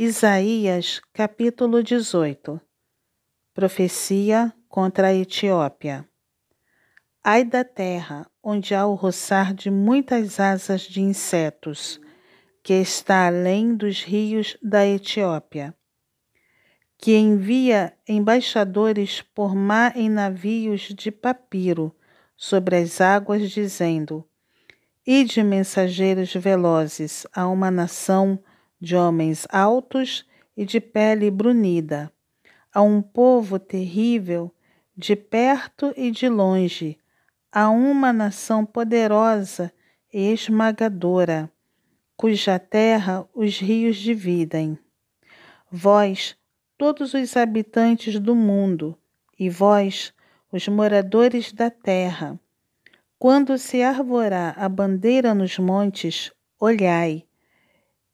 Isaías capítulo 18 Profecia contra a Etiópia. Ai da terra, onde há o roçar de muitas asas de insetos, que está além dos rios da Etiópia, que envia embaixadores por mar em navios de papiro sobre as águas, dizendo: Ide mensageiros velozes a uma nação de homens altos e de pele brunida, a um povo terrível de perto e de longe, a uma nação poderosa e esmagadora, cuja terra os rios dividem. Vós, todos os habitantes do mundo, e vós, os moradores da terra, quando se arvorar a bandeira nos montes, olhai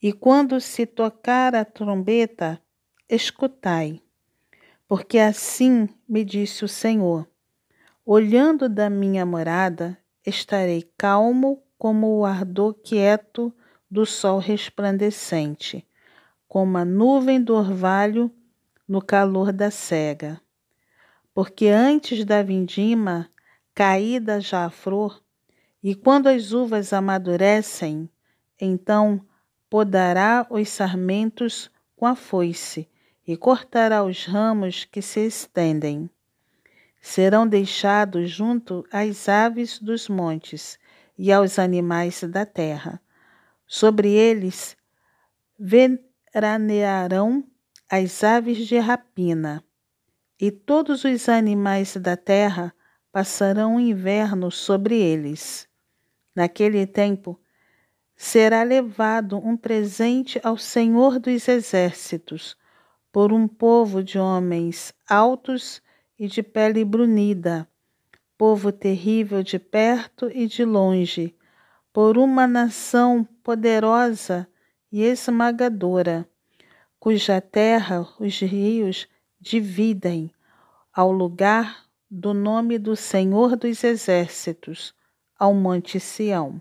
e quando se tocar a trombeta, escutai. Porque assim me disse o Senhor: olhando da minha morada, estarei calmo como o ardor quieto do sol resplandecente, como a nuvem do orvalho no calor da cega. Porque antes da vindima, caída já a flor, e quando as uvas amadurecem, então podará os sarmentos com a foice e cortará os ramos que se estendem. Serão deixados junto às aves dos montes e aos animais da terra. Sobre eles veranearão as aves de rapina, e todos os animais da terra passarão o inverno sobre eles. Naquele tempo, será levado um presente ao Senhor dos Exércitos, por um povo de homens altos e de pele brunida, povo terrível de perto e de longe, por uma nação poderosa e esmagadora, cuja terra os rios dividem, ao lugar do nome do Senhor dos Exércitos, ao Monte Sião.